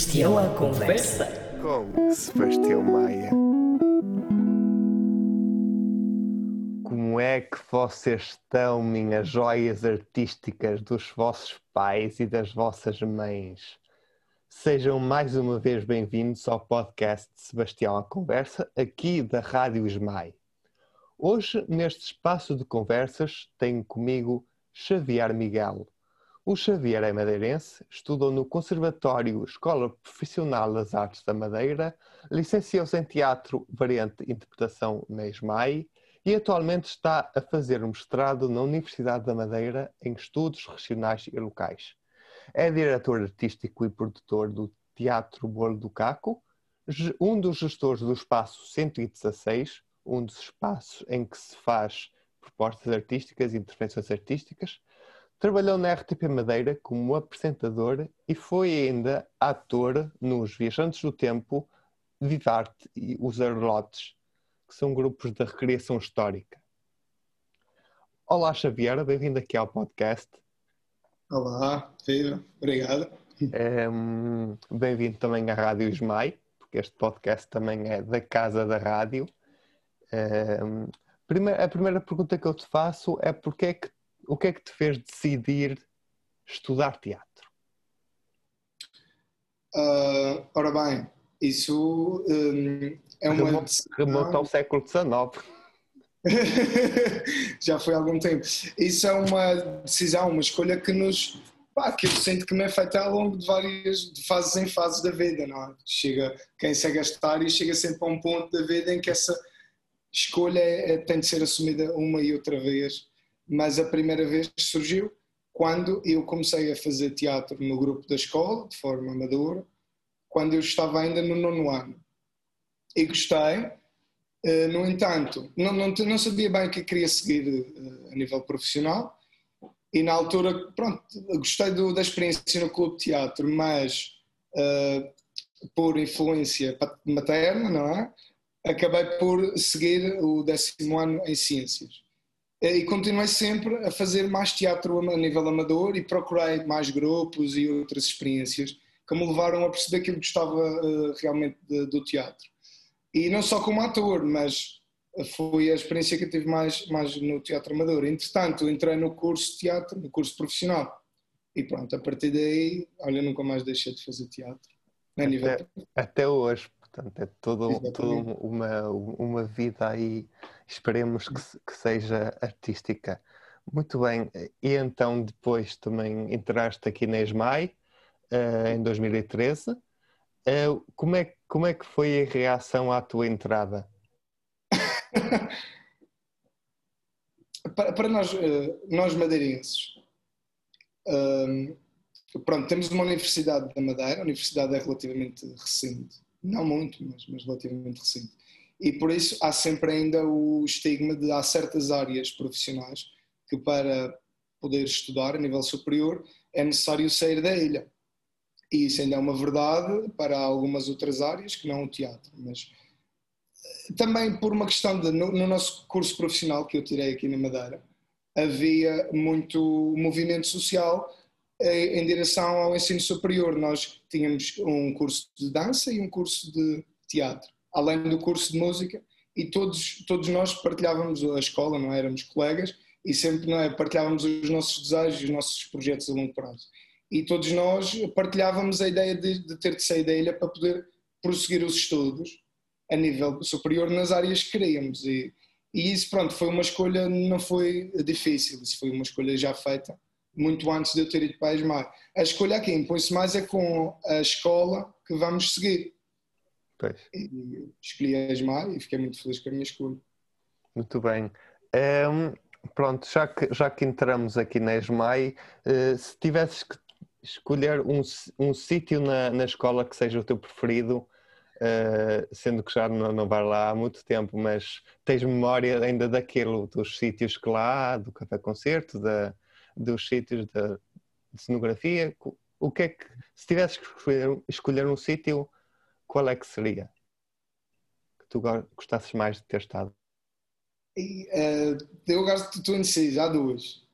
Sebastião à conversa. Com Sebastião Maia. Como é que vocês estão, minhas joias artísticas dos vossos pais e das vossas mães? Sejam mais uma vez bem-vindos ao podcast de Sebastião à Conversa, aqui da Rádio Esmai. Hoje, neste espaço de conversas, tenho comigo Xavier Miguel. O Xavier é madeirense, estudou no Conservatório Escola Profissional das Artes da Madeira, licenciou-se em Teatro, Variante Interpretação na ESMAI e atualmente está a fazer um mestrado na Universidade da Madeira em Estudos Regionais e Locais. É diretor artístico e produtor do Teatro Bolo do Caco, um dos gestores do Espaço 116, um dos espaços em que se faz propostas artísticas e intervenções artísticas. Trabalhou na RTP Madeira como apresentador e foi ainda ator nos Viajantes do Tempo, Vivarte e Os Arlotes, que são grupos da recriação histórica. Olá Xavier, bem-vindo aqui ao podcast. Olá, Pedro, obrigado. É, bem-vindo também à Rádio Ismai, porque este podcast também é da Casa da Rádio. É, a primeira pergunta que eu te faço é porque é que, o que é que te fez decidir estudar teatro? Uh, ora bem, isso um, é uma. Remonta, remonta ao século XIX. Já foi há algum tempo. Isso é uma decisão, uma escolha que nos. Pá, que eu sinto que me é feita ao longo de várias de fases em fases da vida, não é? Chega, quem segue a história chega sempre a um ponto da vida em que essa escolha é, é, tem de ser assumida uma e outra vez, mas a primeira vez surgiu quando eu comecei a fazer teatro no grupo da escola, de forma amadora, quando eu estava ainda no nono ano. E gostei, eh, no entanto, não, não, não sabia bem o que queria seguir eh, a nível profissional, e na altura, pronto, gostei do, da experiência no clube de teatro, mas uh, por influência materna, não é? acabei por seguir o décimo ano em Ciências. E continuei sempre a fazer mais teatro a nível amador e procurei mais grupos e outras experiências que me levaram a perceber que eu gostava uh, realmente de, do teatro. E não só como ator, mas foi a experiência que eu tive mais, mais no teatro amador. Entretanto, entrei no curso de teatro, no curso profissional. E pronto, a partir daí, olha, nunca mais deixei de fazer teatro. Até, até hoje. Portanto, é toda uma, uma vida aí, esperemos que, que, seja artística. Muito bem, e então depois também entraste aqui na ESMAI uh, em 2013. Uh, eh, como, é, como é que foi a reação à tua entrada? para, para, nós, uh, nós madeirenses, pronto, temos uma universidade da Madeira, a universidade é relativamente recente, não muito, mas, mas relativamente recente. E por isso há sempre ainda o estigma de há certas áreas profissionais que para poder estudar a nível superior é necessário sair da ilha. E isso ainda é uma verdade para algumas outras áreas que não o teatro, mas eh, também por uma questão de no, no nosso curso profissional que eu tirei aqui na Madeira havia muito movimento social em direção ao ensino superior. Nós tínhamos um curso de dança e um curso de teatro, além do curso de música, e todos, todos nós partilhávamos a escola, não é? éramos colegas, e sempre não é? partilhávamos os nossos desejos, os nossos projetos a longo prazo. E todos nós partilhávamos a ideia de, de ter de sair da ilha para poder prosseguir os estudos a nível superior nas áreas que queríamos. E, e isso, pronto, foi uma escolha, não foi difícil, isso foi uma escolha já feita muito antes de eu ter ido para a ESMAR. A escolha aqui impõe-se mais é com a escola que vamos seguir. Pois. E escolhi a ESMAR e fiquei muito feliz com a minha escolha. Muito bem. Um, ehm, pronto, já que, já que entramos aqui na ESMAI, uh, se tivesses que escolher um, um sítio na, na escola que seja o teu preferido, uh, sendo que já não, não vai lá há muito tempo, mas tens memória ainda daquilo, dos sítios que lá há, do café-concerto, da, dos sítios de, de cenografia, o que é que, se tivesses que escolher, escolher um sítio, qual é que seria? Que tu gostasses mais de ter estado? E, uh, eu gosto de tu indeciso, há duas.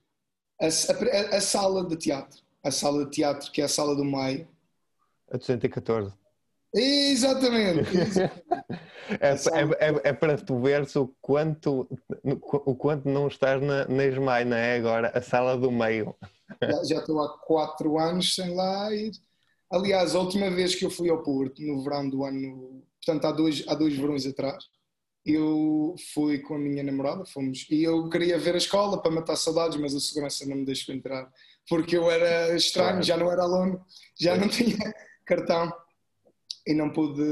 A, a, a, sala de teatro, a sala de teatro que é a sala do Maio, A 214. Exatamente. é, é, é, é, para tu veres o quanto, o quanto não estás na, na ESMAI, não é? Agora, a sala do meio. Já, já estou há quatro anos sem lá ir. Aliás, a última vez que eu fui ao Porto, no verão do ano, portanto, há dois, há dois verões atrás, eu fui com a minha namorada, fomos, e eu queria ver a escola para matar saudades, mas a segurança não me deixou entrar, porque eu era estranho, já não era aluno, já não tinha cartão e não pude,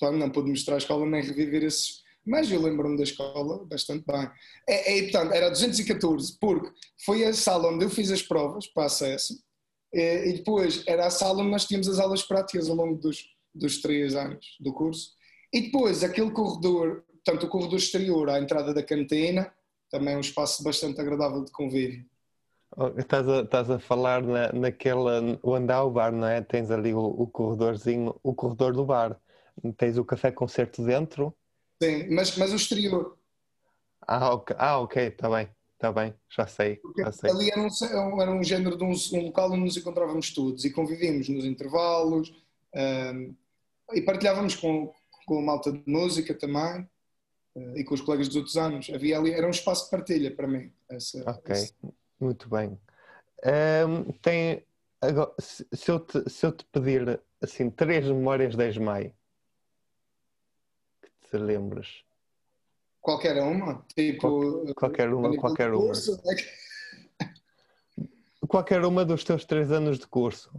não pude mostrar a escola nem reviver esses. Mas eu lembro-me da escola bastante bem. É, é, portanto, era 214, porque foi a sala onde eu fiz as provas para acesso, e, e depois era a sala onde nós tínhamos as aulas práticas ao longo dos, dos três anos do curso. E depois aquele corredor, portanto, o corredor exterior à entrada da cantina, também é um espaço bastante agradável de convívio. Oh, estás a, estás a falar na, naquela, onde há o bar, não é? Tens ali o, o corredorzinho, o corredor do bar. Tens o café concerto dentro. Sim, mas, mas o exterior. Ah, ok, ah, ok, está bem, está bem, já sei, já sei. Ali era um, era um género de um, um, local onde nos encontrávamos todos e convivíamos nos intervalos um, e partilhávamos com, com a malta de música também uh, e com os colegas dos outros anos. Havia ali, era um espaço de partilha para mim. Essa, ok. Essa muito bem. Um, tem, agora, se, eu te, se eu te pedir assim três memórias de Esmai que te lembras? Qualquer uma? Tipo, qualquer uma, qualquer uma. Curso, é que... Qualquer uma dos teus três anos de curso.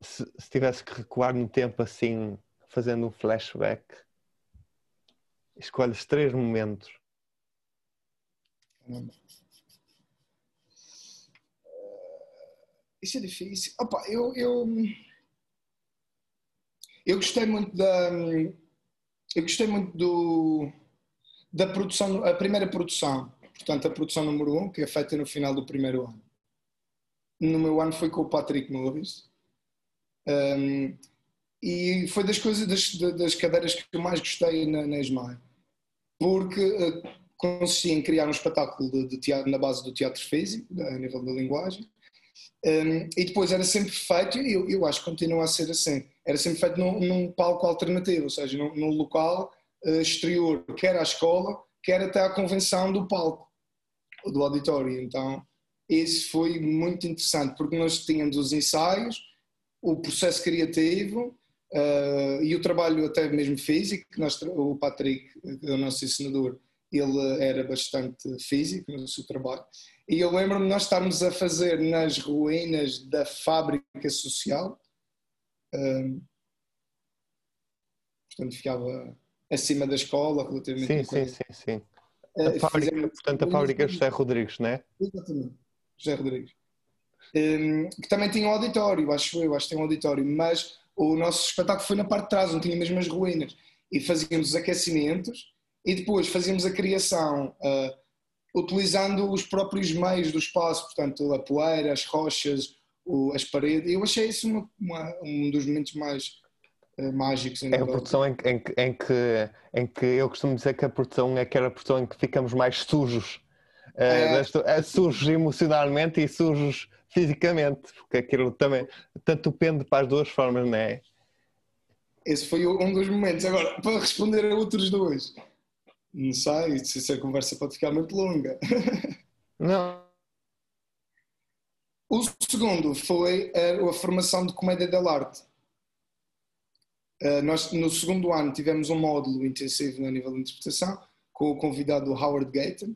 Se, se tivesse que recuar no tempo assim, fazendo um flashback, escolhes três momentos isso é difícil. Opa, eu, eu, eu gostei muito da. Eu gostei muito do, da produção, a primeira produção, portanto, a produção número 1, um, que é feita no final do primeiro ano. No meu ano foi com o Patrick Morris. Um, e foi das coisas, das, das cadeiras que eu mais gostei na, na ESMAI. Porque uh, consistia em criar um espetáculo de, de teatro na base do teatro físico, a nível da linguagem, um, e depois era sempre feito, e eu, eu, acho que continua a ser assim, era sempre feito num, num palco alternativo, ou seja, num, num local uh, exterior, quer à escola, quer até à convenção do palco, do auditório. Então, isso foi muito interessante, porque nós tínhamos os ensaios, o processo criativo uh, e o trabalho até mesmo físico, que nós, o Patrick, o nosso ensinador, ele era bastante físico no seu trabalho. E eu lembro-me nós estarmos a fazer nas ruínas da fábrica social. Um, portanto, ficava acima da escola, relativamente. Sim, sim, sim, sim. A uh, fábrica, fizemos... portanto, a fábrica José Rodrigues, não é? Exatamente, José Rodrigues. Um, que também tinha um auditório, acho eu, acho que tem um auditório, mas o nosso espetáculo foi na parte de trás, não tinha mesmo as ruínas. E fazíamos os aquecimentos e depois fazíamos a criação uh, utilizando os próprios meios do espaço, portanto a poeira, as rochas, o, as paredes. Eu achei isso uma, uma, um dos momentos mais uh, mágicos. É a produção em, em, em, que, em que eu costumo dizer que a produção é aquela produção em que ficamos mais sujos. Uh, é... é sujos emocionalmente e sujos fisicamente, porque aquilo também tanto pende para as duas formas, não é? Esse foi um dos momentos. Agora, para responder a outros dois, não sei, se a conversa pode ficar muito longa. Não. O segundo foi a, formação de comédia da arte. Uh, nós, no segundo ano, tivemos um módulo intensivo a nível de interpretação com o convidado Howard Gayton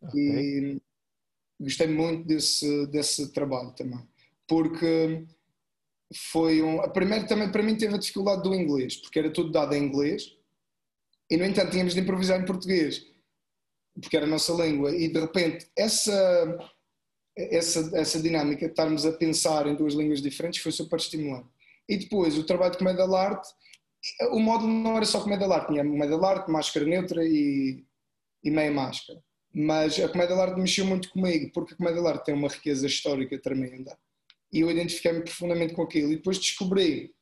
okay. e gostei muito desse, desse trabalho também, porque foi um. A primeira também para mim teve a dificuldade do inglês, porque era tudo dado em inglês e, no entanto, tínhamos de improvisar em português, porque era a nossa língua. E, de repente, essa, essa, essa dinâmica, de estarmos a pensar em duas línguas diferentes, foi super estimulante. E depois, o trabalho de comédia da arte, o módulo não era só comédia da arte, tinha comédia da arte, máscara neutra e, e meia máscara. Mas a comédia da arte mexeu muito comigo, porque a comédia da arte tem uma riqueza histórica tremenda. E eu identifiquei-me profundamente com aquilo. E depois descobri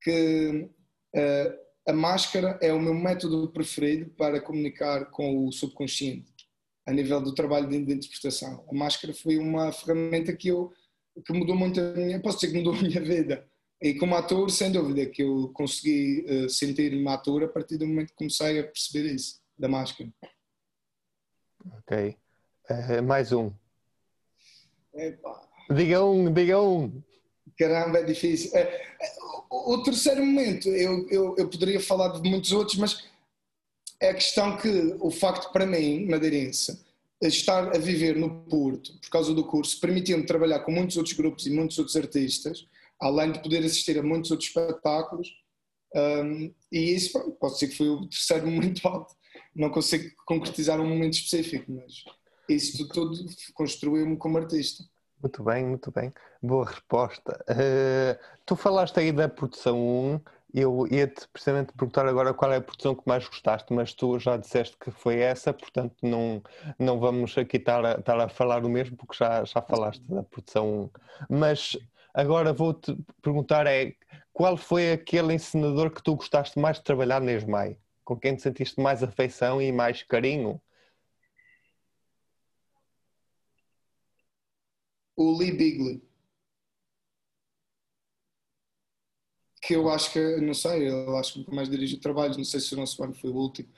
que uh, a máscara é o meu método preferido para comunicar com o subconsciente, a nível do trabalho de interpretação. A máscara foi uma ferramenta que eu que mudou muito a minha, posso dizer que mudou a minha vida. E como ator, sem dúvida, que eu consegui uh, sentir-me ator a partir do momento que comecei a perceber isso, da máscara. Ok. Uh, mais um. Epa. Diga um, diga um. Caramba, é difícil. O, o, terceiro momento, eu, eu, eu poderia falar de muitos outros, mas é a questão que o facto para mim, madeirense, estar a viver no Porto, por causa do curso, permitiu-me trabalhar com muitos outros grupos e muitos outros artistas, além de poder assistir a muitos outros espetáculos. Um, e isso, pode ser que foi o terceiro momento alto. Não consigo concretizar um momento específico, mas isso tudo construiu-me como artista. Muito bem, muito bem. Boa resposta. Uh, tu falaste aí da produção 1 eu ia-te precisamente perguntar agora qual é a produção que mais gostaste, mas tu já disseste que foi essa, portanto não, não vamos aqui estar a, estar a falar o mesmo, porque já, já falaste da produção 1. Mas agora vou-te perguntar é qual foi aquele encenador que tu gostaste mais de trabalhar na ESMAI? Com quem te sentiste mais afeição e mais carinho? O Lee Bigley. que eu acho que, não sei, eu acho que nunca mais dirigiu trabalhos, não sei se o nosso ano foi o último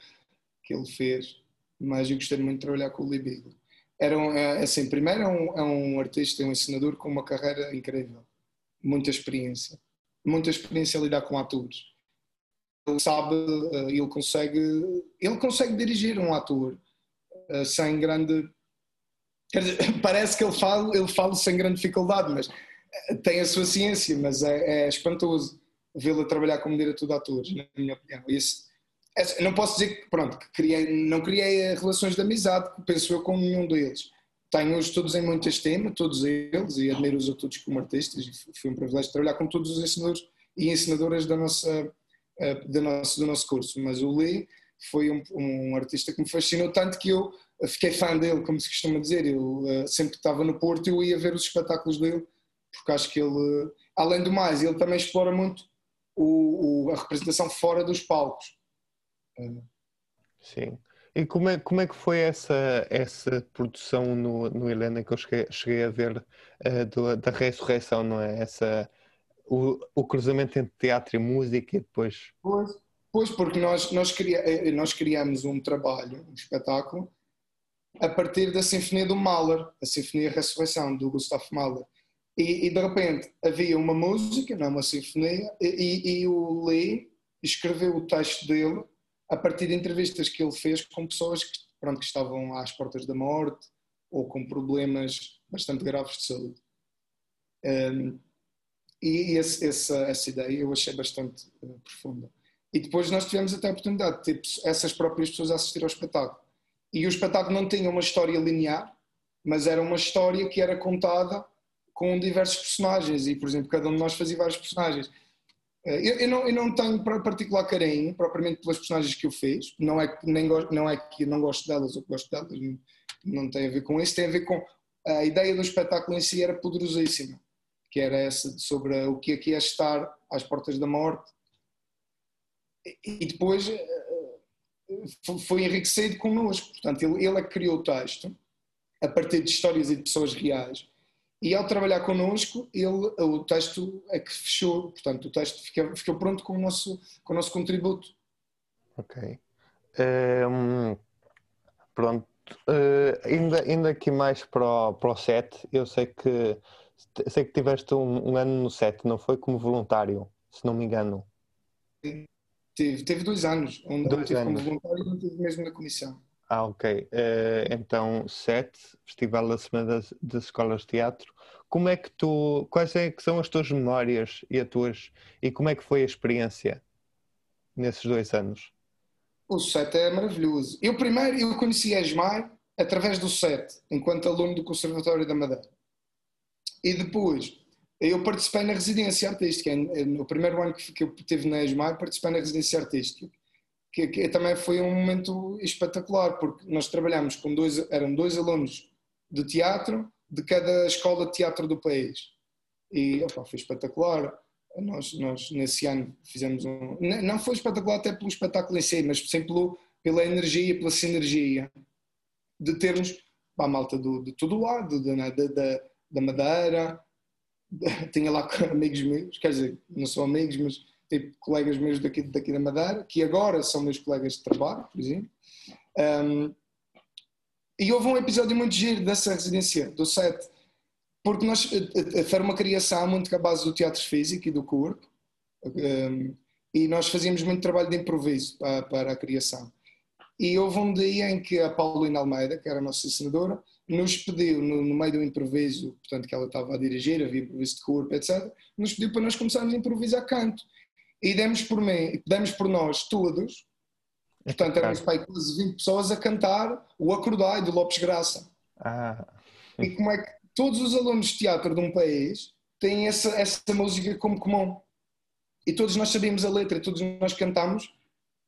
que ele fez, mas eu gostei muito de trabalhar com o Lee Bigley. Era um, é, assim, primeiro é um, é um artista, é um ensinador com uma carreira incrível, muita experiência, muita experiência a lidar com atores. Ele sabe, eh, ele consegue, ele consegue dirigir um ator eh, sem grande, dizer, parece que ele fala, ele fala sem grande dificuldade, mas eh, tem a sua ciência, mas é, é espantoso vê-lo trabalhar como diretor de atores, na minha opinião. Isso, não posso dizer que, pronto, que criei, não criei relações de amizade, penso eu, com nenhum deles. Tenho-os todos em muito estima, todos eles, e admiro-os a todos como artistas, foi um privilégio trabalhar com todos os ensinadores e ensinadoras da nossa, eh, da do nosso curso. Mas o Lee foi um, um, artista que me fascinou tanto que eu fiquei fã dele, como se costuma dizer. Eu, eh, sempre que estava no Porto, eu ia ver os espetáculos dele, porque acho que ele, além do mais, ele também explora muito o, o, a representação fora dos palcos. Sim. E como é, como é que foi essa, essa produção no, no Helena que eu cheguei, cheguei a ver uh, do, da ressurreição, não é? Essa, o, o cruzamento entre teatro e música e depois. Pois, pois porque nós, nós, cria, eh, nós criamos um trabalho, um espetáculo, a partir da Sinfonia do Mahler, a Sinfonia Ressurreição, do Gustav Mahler. E, e, de repente havia uma música, não é uma sinfonia, e, e, o Lee escreveu o texto dele a partir de entrevistas que ele fez com pessoas que, pronto, que estavam às portas da morte ou com problemas bastante graves de saúde. Um, e esse, essa, essa ideia eu achei bastante uh, profunda. E depois nós tivemos até a oportunidade de ter essas próprias pessoas a assistir ao espetáculo. E o espetáculo não tinha uma história linear, mas era uma história que era contada com diversos personagens e, por exemplo, cada um de nós fazia vários personagens. Eh, eu, eu, não, eu não tenho particular carinho propriamente pelas personagens que eu fiz, não é, nem, não é que não gosto delas ou que gosto delas, não, não tem a ver com isso, tem a ver com a ideia do espetáculo em si era poderosíssima, que era essa sobre o que é que é estar às portas da morte. E depois eh, foi enriquecido connosco, portanto, ele, ele é que criou o texto a partir de histórias e de pessoas reais e ao trabalhar connosco, ele, o texto é que fechou, portanto, o texto ficou, ficou pronto com o, nosso, com o nosso contributo. Ok. Um, pronto. Uh, ainda, ainda aqui mais para o, para o set, eu sei que sei que tiveste um, um, ano no set, não foi como voluntário, se não me engano. Teve, teve dois anos, onde dois tive anos. como voluntário e não tive mesmo na comissão. Ah, ok. Uh, então, SET, Festival da Semana das, das, Escolas de Teatro. Como é que tu, quais é que são as tuas memórias e, as tuas, e como é que foi a experiência nesses dois anos? O SET é maravilhoso. Eu primeiro, eu conheci a ESMAI através do SET, enquanto aluno do Conservatório da Madeira. E depois, eu participei na residência artística. No primeiro ano que eu tive na ESMAI, participei na residência artística que, que, também foi um momento espetacular, porque nós trabalhamos com dois, eram dois alunos de teatro de cada escola de teatro do país. E opa, foi espetacular. Nós, nós nesse ano fizemos um. Não foi espetacular até pelo espetáculo em si, mas sempre pelo, pela energia, pela sinergia de termos a malta do, de todo lado, da, da, da Madeira, tinha lá amigos meus, quer dizer, não são amigos, mas tipo colegas meus daqui, daqui da Madeira, que agora são meus colegas de trabalho, por exemplo. Um, e houve um episódio muito giro dessa residência, do set, porque nós, foi uma criação muito à base do teatro físico e do corpo, um, e nós fazíamos muito trabalho de improviso para, para, a criação. E houve um dia em que a Paulina Almeida, que era a nossa senadora, nos pediu, no, no, meio do improviso, portanto que ela estava a dirigir, havia improviso de corpo, etc., nos pediu para nós começarmos a improvisar canto. E demos por, mim, demos por nós todos, portanto éramos para quase 20 pessoas a cantar o Acordai do Lopes Graça. Ah. E como é que todos os alunos de teatro de um país têm essa, essa música como comum. E todos nós sabíamos a letra, todos nós cantámos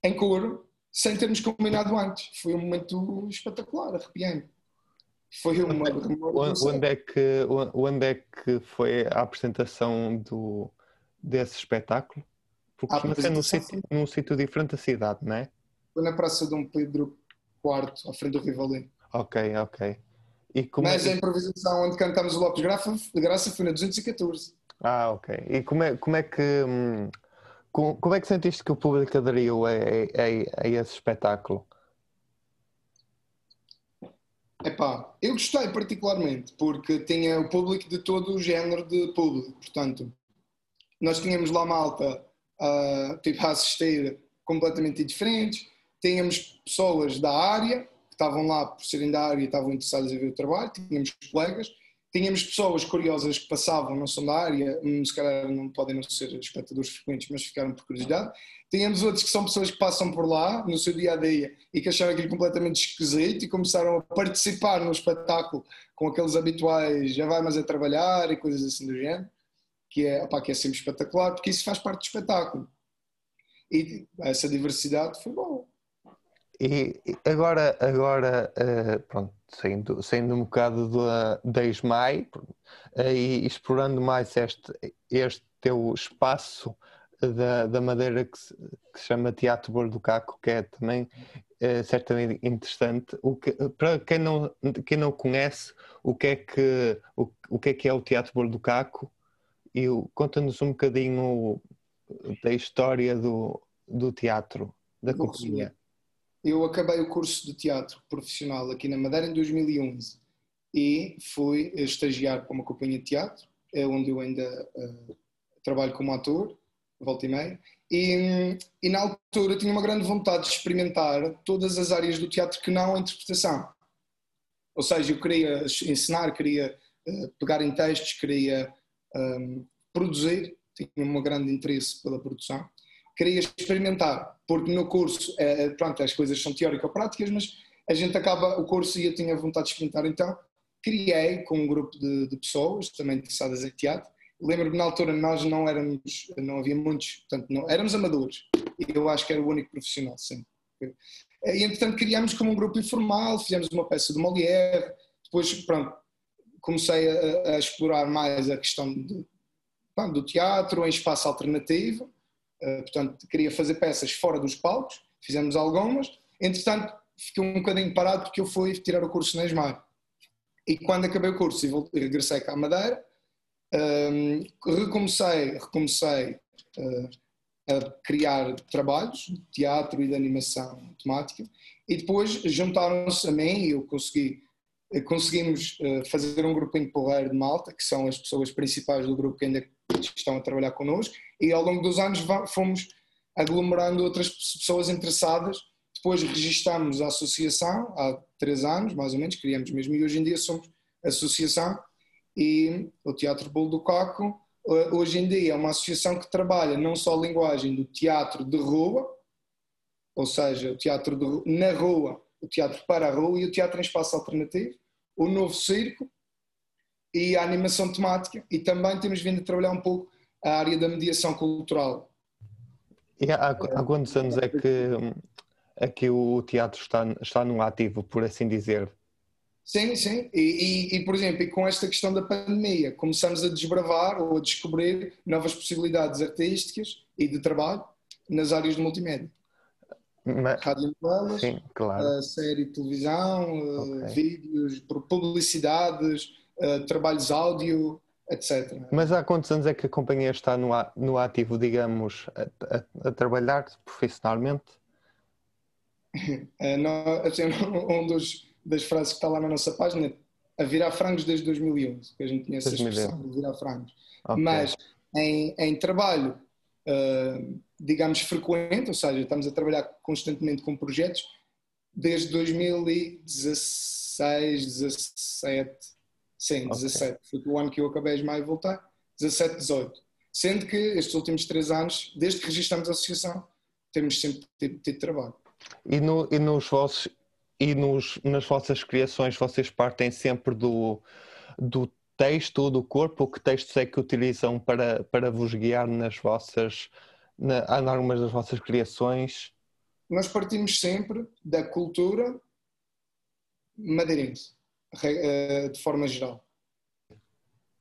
em coro, sem termos combinado antes. Foi um momento espetacular, arrepiante. Foi uma. uma onde, é que, onde é que foi a apresentação do, desse espetáculo? Porque costuma ser num sítio, num sítio diferente da cidade, não é? Foi na Praça Dom Pedro IV, à frente do Rivalino. Ok, ok. Mas é... a improvisação onde cantamos o Lopes Graça, Graça foi na 214. Ah, ok. E como é, como é que. Hum, como, é que sentiste que o público aderiu a, a, a esse espetáculo? Epá, eu gostei particularmente, porque tinha o público de todo o género de público. Portanto, nós tínhamos lá malta uh, tipo a assistir completamente diferentes, tínhamos pessoas da área que estavam lá por serem da área e estavam interessadas em ver o trabalho, tínhamos colegas, tínhamos pessoas curiosas que passavam, não são da área, hum, se calhar não podem não ser espectadores frequentes, mas ficaram por curiosidade. Tínhamos outros que são pessoas que passam por lá no seu dia a dia e que acharam aquilo completamente esquisito e começaram a participar no espetáculo com aqueles habituais já vai mais a trabalhar e coisas assim do género, que é, opa, que é sempre espetacular, porque isso faz parte do espetáculo. E essa diversidade foi bom. E agora, agora uh, pronto, saindo, saindo um bocado da, da ESMAI e explorando mais este, este teu espaço da, da Madeira que se, que se chama Teatro Bordo do Caco, que é também uh, certamente interessante. O que, para quem não, quem não conhece, o que é que, o, o que, é, que é o Teatro Bordo do Caco e conta-nos um bocadinho da história do, do teatro, da companhia. Eu acabei o curso de teatro profissional aqui na Madeira em 2011 e fui estagiar para uma companhia de teatro, é onde eu ainda uh, trabalho como ator, volta e meia, e, e, na altura tinha uma grande vontade de experimentar todas as áreas do teatro que não a interpretação. Ou seja, eu queria ensinar, queria uh, pegar em textos, queria um, eh, produzir, tinha um grande interesse pela produção queria experimentar, porque no curso, é, pronto, as coisas são teórico-práticas, mas a gente acaba o curso e eu tinha vontade de experimentar, então criei com um grupo de, de pessoas também interessadas em teatro. Lembro-me na altura nós não éramos, não havia muitos, portanto, não, éramos amadores, eu acho que era o único profissional sempre. E entretanto criámos como um grupo informal, fizemos uma peça de Molière, depois, pronto, comecei a, a explorar mais a questão de, do teatro em espaço alternativo, eh, portanto, queria fazer peças fora dos palcos, fizemos algumas, entretanto, fiquei um bocadinho parado porque eu fui tirar o curso na ESMAR. E quando acabei o curso e regressei cá à Madeira, um, ehm, recomecei, recomecei uh, a criar trabalhos de teatro e de animação temática e depois juntaram-se a mim e eu consegui conseguimos uh, fazer um grupinho porreiro de malta, que são as pessoas principais do grupo que ainda estão a trabalhar connosco, e ao longo dos anos fomos aglomerando outras pessoas interessadas. Depois registamos a associação, há três anos mais ou menos, criamos mesmo, e hoje em dia somos associação. E o Teatro Bolo do Caco, hoje em dia, é uma associação que trabalha não só a linguagem do teatro de rua, ou seja, o teatro de, na rua, o teatro para a rua e o teatro em espaço alternativo, o novo circo e a animação temática, e também temos vindo a trabalhar um pouco a área da mediação cultural. E há, há quantos anos é que, é que o teatro está, está no ativo, por assim dizer? Sim, sim. E, e, e, por exemplo, com esta questão da pandemia, começamos a desbravar ou a descobrir novas possibilidades artísticas e de trabalho nas áreas de multimédia. Mas, Rádio novelas, sim, claro. série de televisão, okay. vídeos, publicidades, trabalhos áudio, etc. Mas há quantos anos é que a companhia está no, no ativo, digamos, a, a, a trabalhar profissionalmente? Não, assim, um dos, das frases que está lá na nossa página a virar frangos desde 2011, que a gente conhece 2011. a expressão de virar frangos. Okay. Mas em, em trabalho, uh, digamos, frequente, ou seja, estamos a trabalhar constantemente com projetos desde 2016, 17, sim, okay. 17, foi o ano que eu acabei de maio voltar, 17, 18. Sendo que estes últimos três anos, desde que registramos a associação, temos sempre tido, tido trabalho. E, no, e nos vossos e nos, nas vossas criações vocês partem sempre do, do texto do corpo? Que textos é que utilizam para, para vos guiar nas vossas, na, em algumas das vossas criações? Nós partimos sempre da cultura madeirense, eh, de forma geral.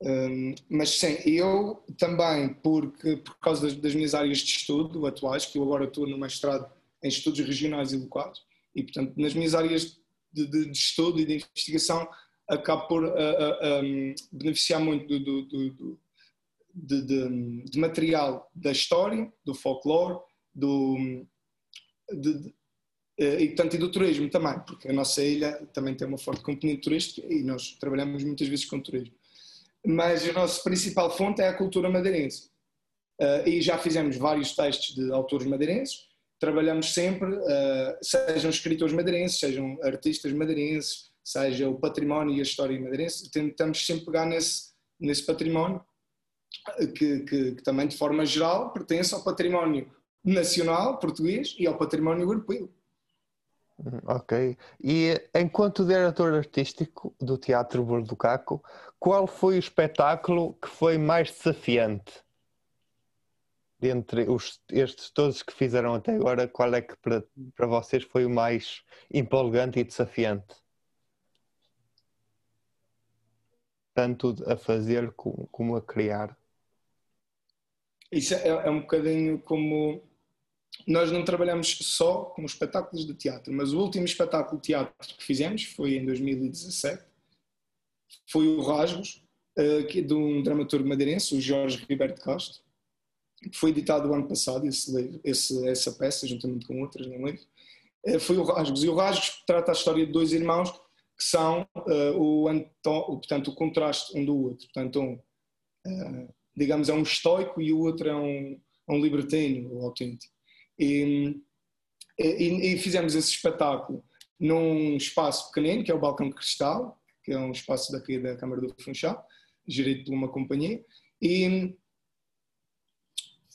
Um, mas sim, eu também, porque, por causa das, das, minhas áreas de estudo atuais, que eu agora estou no mestrado em estudos regionais e locais, e, portanto, nas minhas áreas de, de, de estudo e de investigação, acabo por uh, uh, um, beneficiar muito do, do, do de, de, de, material da história, do folclore, do, de, eh, e, portanto, e do turismo também, porque a nossa ilha também tem uma forte componente turística e nós trabalhamos muitas vezes com turismo. Mas a nossa principal fonte é a cultura madeirense. Uh, e já fizemos vários textos de autores madeirenses, trabalhamos sempre, uh, sejam escritores madeirenses, sejam artistas madeirenses, seja o património e a história madeirense, tentamos sempre pegar nesse, nesse património que, que, que, também de forma geral pertence ao património nacional português e ao património europeu. Uhum, ok. E enquanto diretor artístico do Teatro Bordo do Caco, qual foi o espetáculo que foi mais desafiante? dentre os, estes todos que fizeram até agora, qual é que para, para vocês foi o mais empolgante e desafiante? Tanto a fazer como, como a criar. Isso é, é, um bocadinho como. Nós não trabalhamos só com espetáculos de teatro, mas o último espetáculo de teatro que fizemos foi em 2017. Foi o Rasgos, uh, de um dramaturgo madeirense, o Jorge Ribeiro de Castro que foi editado o ano passado, esse esse, essa peça, juntamente com outras num livro, eh, foi o Rasgos. E o Rasgos trata a história de dois irmãos que são uh, o, portanto, o contraste um do outro. Portanto, um, uh, digamos, é um estoico e o outro é um, é um libertino, autêntico. E, e, e, fizemos esse espetáculo num espaço pequenino, que é o Balcão de Cristal, que é um espaço daqui da Câmara do Funchal, gerido por uma companhia. E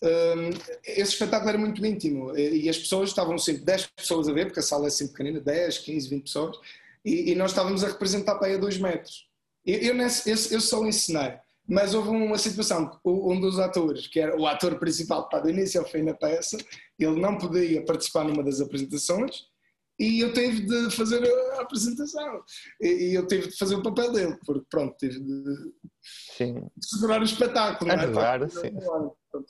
um, esse espetáculo era muito íntimo e as pessoas estavam sempre 10 pessoas a ver, porque a sala é sempre pequenina, 10, 15, 20 pessoas, e, e nós estávamos a representar para aí a 2 metros. Eu, eu, nesse, eu, eu só ensinei, mas houve uma situação, um dos atores, que era o ator principal, para do início ao fim da peça, ele não podia participar numa das apresentações e eu tive de fazer a apresentação e, eu tive de fazer o papel dele, porque pronto, tive de, sim. segurar o espetáculo. Ajudar, é? sim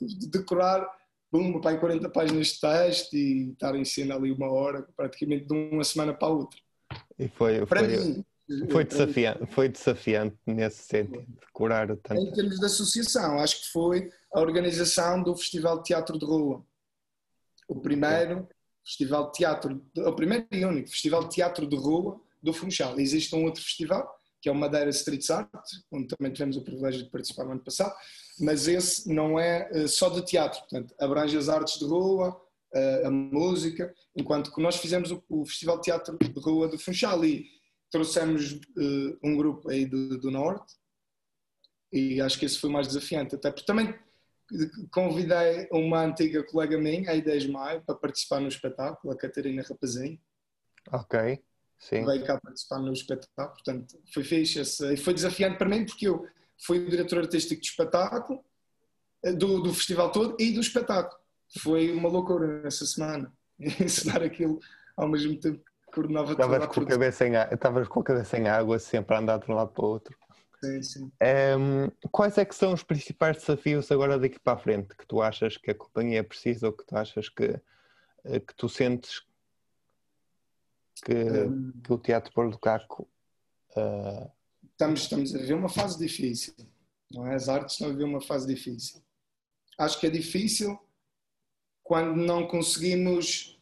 de decorar um pai 40 páginas de texto e estar em cena ali uma hora, praticamente de uma semana para a outra. E foi, para foi, mim, foi, desafiante, foi desafiante nesse sentido, decorar tanto. Em termos de associação, acho que foi a organização do Festival de Teatro de Rua. O primeiro festival de teatro, o primeiro e único festival de teatro de rua do Funchal. Existe um outro festival, que é o Madeira Street Art, onde também tivemos o privilégio de participar no ano passado, mas esse não é eh, só de teatro, portanto, abrange as artes de rua, eh, a música, enquanto que nós fizemos o Festival de Teatro de Rua do Funchal e trouxemos eh, um grupo aí do, do Norte e acho que esse foi mais desafiante, até porque também convidei uma antiga colega minha, a Ideias Maio, para participar no espetáculo, a Catarina Rapazinho. Ok, sim. Veio cá participar no espetáculo, portanto foi fixe, e foi desafiante para mim porque eu fui o diretor artístico do espetáculo, eh, do, do festival todo e do espetáculo. Foi uma loucura essa semana, ensinar aquilo ao mesmo tempo coordenava Estavas com, a cabeça em, estavas com a cabeça em água, sempre a andar de um lado para o outro. Sim, sim. Um, ehm, quais é que são os principais desafios agora daqui para a frente que tu achas que a companhia precisa ou que tu achas que, eh, que tu sentes que, um, ehm. que o Teatro Pôr do Caco uh, estamos, estamos a viver uma fase difícil. Não é? As artes estão a viver uma fase difícil. Acho que é difícil quando não conseguimos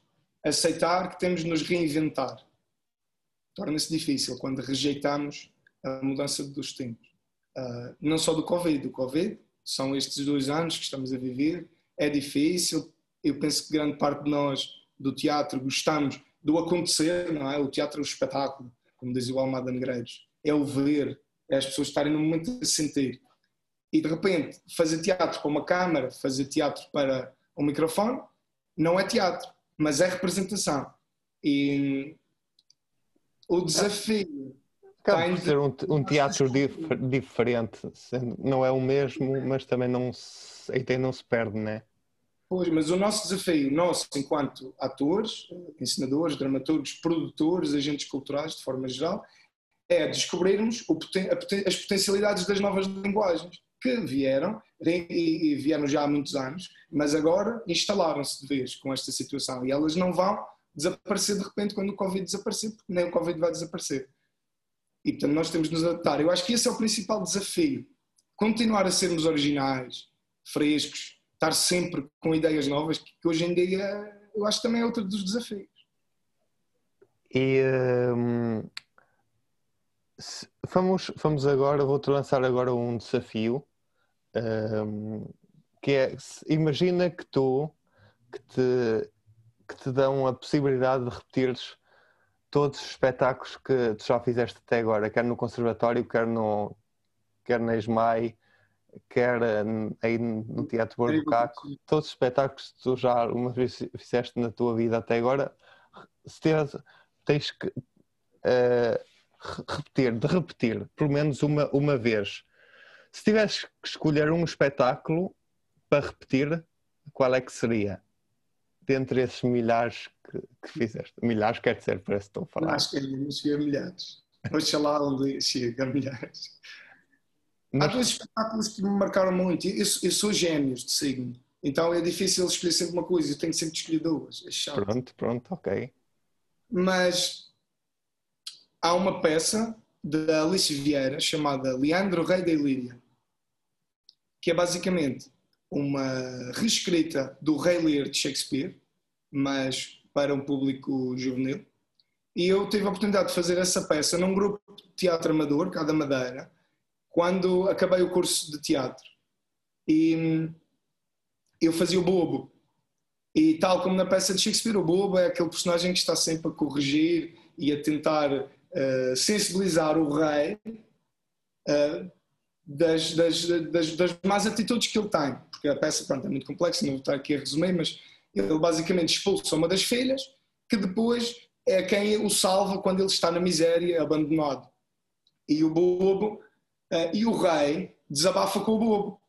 aceitar que temos de nos reinventar. Torna-se difícil quando rejeitamos a mudança dos tempos. Uh, não só do Covid, do Covid, são estes dois anos que estamos a viver, é difícil. Eu penso que grande parte de nós do teatro gostamos do acontecer, não é? O teatro é o espetáculo, como diz o Almada Negreiros. É o ver, é as pessoas estarem no momento de sentir. E de repente, fazer teatro para uma câmara, fazer teatro para um microfone, não é teatro, mas é representação. E o desafio. Acaba por ser um, um teatro dif diferente, não é o mesmo, mas também não se, aí não se perde, não é? Pois, mas o nosso desafio, nosso enquanto atores, ensinadores, dramaturgos, produtores, agentes culturais, de forma geral, é descobrirmos o, as potencialidades das novas linguagens que vieram e vieram já há muitos anos, mas agora instalaram-se de vez com esta situação e elas não vão desaparecer de repente quando o Covid desaparecer, porque nem o Covid vai desaparecer. E portanto nós temos de nos adaptar. Eu acho que esse é o principal desafio. Continuar a sermos originais, frescos, estar sempre com ideias novas, que hoje em dia eu acho que também é outro dos desafios. E hum, vamos, vamos agora, vou-te lançar agora um desafio um, que é imagina que tu que te, que te dão a possibilidade de repetires todos os espetáculos que tu já fizeste até agora, quer no conservatório, quer no quer na ESMAI, quer aí no Teatro Bordo Caco, todos os espetáculos que tu já uma vez fizeste na tua vida até agora, se tens, tens que uh, repetir, de repetir, pelo menos uma, uma vez. Se tivesses que escolher um espetáculo para repetir, qual é que seria? Dentre esses milhares que, que fizeste. Milhares quer dizer, parece que estou a falar. Acho que ainda não cheguei a milhares. Oxalá onde chega a milhares. Há dois espetáculos que me marcaram muito. Eu, eu sou gêmeos de signo, então é difícil escolher sempre uma coisa, eu tenho sempre de escolher duas. É chato. Pronto, pronto, ok. Mas há uma peça da Alice Vieira chamada Leandro Rei da Ilíria, que é basicamente uma reescrita do Rei Lear de Shakespeare, mas para um público juvenil. E eu tive a oportunidade de fazer essa peça num grupo de teatro amador, cá da Madeira, quando acabei o curso de teatro. E hum, eu fazia o bobo. E tal como na peça de Shakespeare, o bobo é aquele personagem que está sempre a corrigir e a tentar uh, sensibilizar o rei uh, das, das, das, das más atitudes que ele tem. Porque a peça pronto, é muito complexa, não vou estar aqui a resumir, mas ele basicamente expulsa uma das filhas que depois é quem o salva quando ele está na miséria, abandonado. E o bobo Uh, e o rei desabafa com o bobo.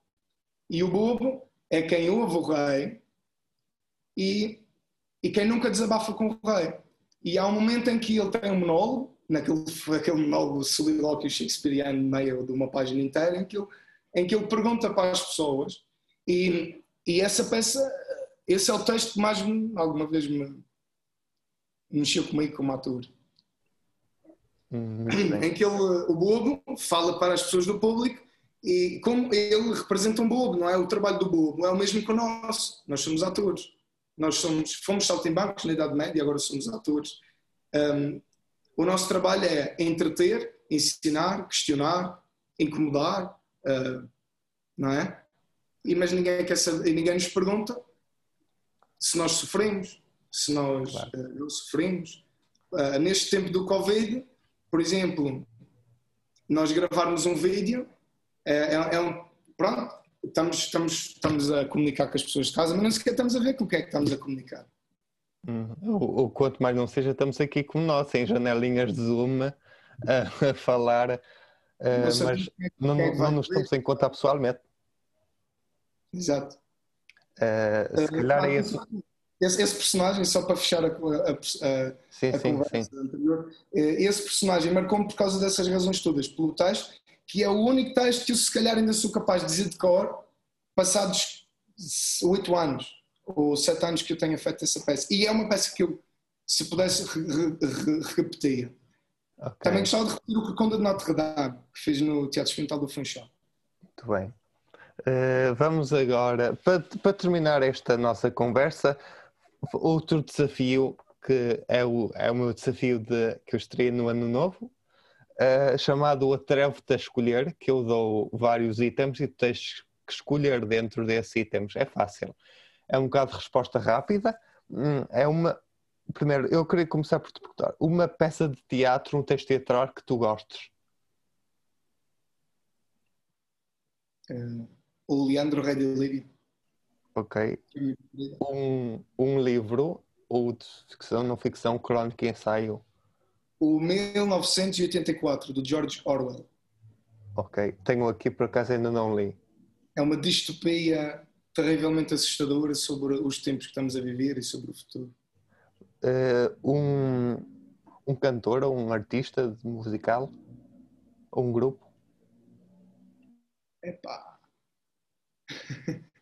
E o bobo é quem ouve o rei e, e quem nunca desabafa com o rei. E há um momento em que ele tem um monólogo, naquele aquele monólogo solilóquio shakespeariano meio de uma página inteira, em que ele, em que ele pergunta para as pessoas e, e essa peça, esse é o texto que mais alguma vez me mexeu comigo como ator. Hum, em que ele, o bobo fala para as pessoas do público e como ele representa um bobo, não é? O trabalho do bobo é o mesmo que o nosso. Nós somos atores. Nós somos, fomos saltimbancos na Idade Média, agora somos atores. Um, o nosso trabalho é entreter, ensinar, questionar, incomodar, uh, não é? E, mas ninguém, quer saber, ninguém nos pergunta se nós sofremos, se nós claro. uh, não sofremos. Uh, neste tempo do Covid, por exemplo, nós gravarmos um vídeo, é, é, é um. Pronto, estamos, estamos, estamos a comunicar com as pessoas de casa, mas não sequer estamos a ver com o que é que estamos a comunicar. Hum, ou, quanto mais não seja, estamos aqui como nós, em janelinhas de Zoom, a, a falar, uh, mas é não, é não nos estamos em conta pessoalmente. Exato. Uh, se uh, calhar é isso. Esse, esse, personagem, só para fechar a, a, a, sim, a sim, conversa sim. anterior, eh, esse personagem marcou-me por causa dessas razões todas, pelo texto, que é o único texto que eu se calhar ainda sou capaz de dizer de cor, passados oito anos ou sete anos que eu tenha feito essa peça. E é uma peça que eu, se pudesse, re, re, repetia. Okay. Também gostava de repetir o Conda de Notre Dame, que fez no Teatro Experimental do Funchal. Muito bem. Uh, vamos agora, para, para terminar esta nossa conversa, outro desafio que é o, é o meu desafio de, que eu estreio no ano novo, uh, chamado Atreve-te a Escolher, que eu dou vários itens e tu tens que escolher dentro desses itens. É fácil. É um bocado de resposta rápida. Hum, é uma. Primeiro, eu queria começar por te perguntar: uma peça de teatro, um texto teatral que tu gostes? Uh, o Leandro Rei de Lírio. Ok. Um, um livro ou de ficção, não ficção, crónica e ensaio? O 1984, do George Orwell. Ok. Tenho aqui, por acaso ainda não li. É uma distopia terrivelmente assustadora sobre os tempos que estamos a viver e sobre o futuro. Uh, um, um cantor ou um artista musical? Ou um grupo? Epá.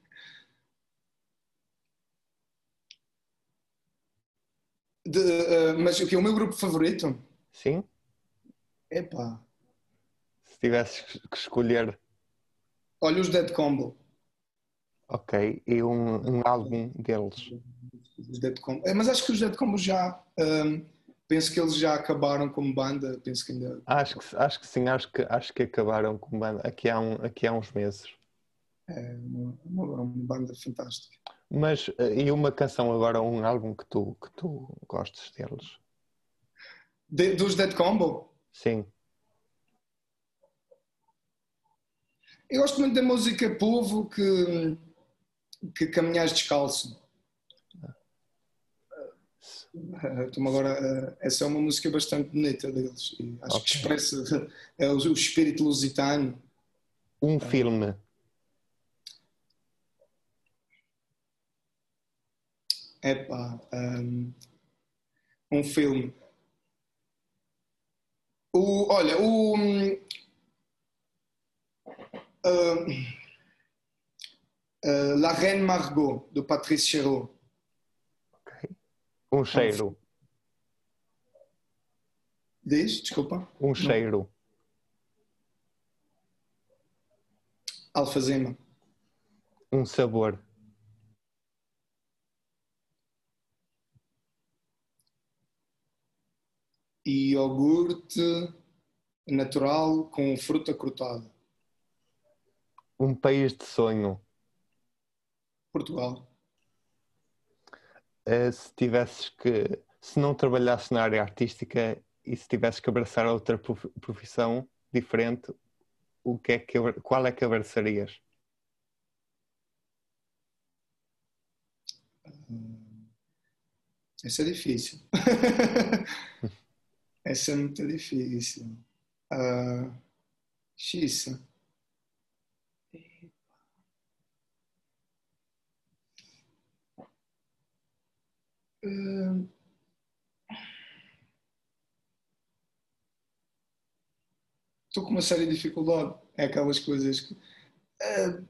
De, uh, mas o que é o meu grupo favorito? Sim. Epá. Se tivesses que escolher. Olha os Dead Combo. Ok. E um, um álbum deles. É, mas acho que os Dead Combo já. Um, penso que eles já acabaram como banda. Penso que ainda. Acho que, acho que sim, acho que, acho que acabaram como banda aqui há, um, aqui há uns meses. É uma, uma, uma banda fantástica. Mas eh, e uma canção agora, um álbum que tu, que tu gostes deles? De, dos Dead Combo? Sim. Eu gosto muito da música Povo que, que caminhas descalço. Estou agora, essa é uma música bastante bonita deles. E acho okay. que expressa é o, espírito lusitano. Um filme Epá, um, um filme. O, olha, o. Uh, uh, La Reine Margot, do Patrice Chéreau. Ok. Um cheiro. Diz, desculpa. Um cheiro. Alfazema. Um sabor. e iogurte natural com fruta cortada. Um país de sonho. Portugal. Uh, se tivesses que, se não trabalhasse na área artística e se tivesses que abraçar outra profissão diferente, o que é que, qual é que abraçarias? Hum, essa é difícil. Essa é muito difícil. Uh, X. Uh, estou com uma séria dificuldade. É aquelas coisas que. Uh,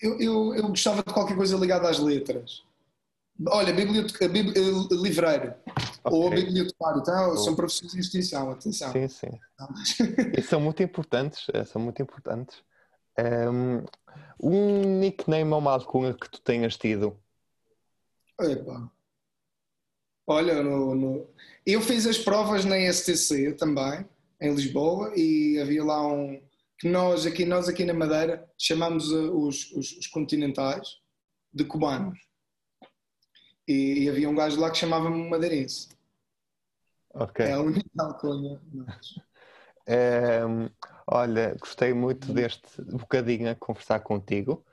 eu, eu, eu gostava de qualquer coisa ligada às letras. Olha, biblioteca, bibli, livreiro okay. ou bibliotecário, tá? são profissões em extinção, atenção. Sim, sim. e são muito importantes, eh, são muito importantes. Um, um nickname ou uma alcunha que tu tenhas tido? Epa. Olha, no, no... eu fiz as provas na STC também, em Lisboa, e havia lá um que nós aqui, nós aqui na Madeira chamamos eh, os, os, os continentais de cubanos e, e, havia um gajo lá que chamava-me Madeirense. Ok. É a única alcunha. É, olha, gostei muito deste bocadinho a conversar contigo.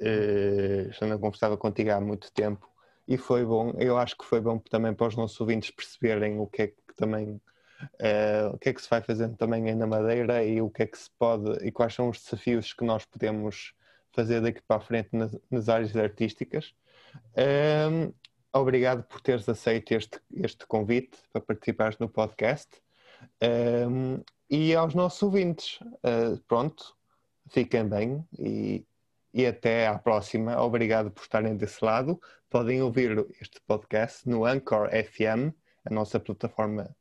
Uh, já não conversava contigo há muito tempo e foi bom. Eu acho que foi bom também para os nossos ouvintes perceberem o que é que também uh, o que é que se vai fazendo também aí na Madeira e o que é que se pode e quais são os desafios que nós podemos fazer daqui para a frente nas, nas áreas artísticas. Um, obrigado por teres aceito este, este convite para participares no podcast. Um, e aos nossos ouvintes, uh, pronto, fiquem bem e, e até à próxima. Obrigado por estarem desse lado. Podem ouvir este podcast no Anchor FM, a nossa plataforma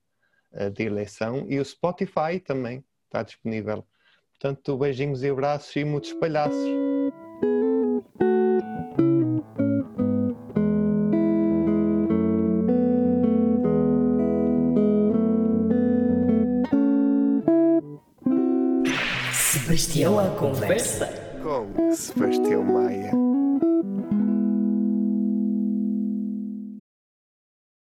eh, de eleição, e o Spotify também está disponível. Portanto, beijinhos e abraços e muitos palhaços. Sebastião a conversa. Sebastião Maia.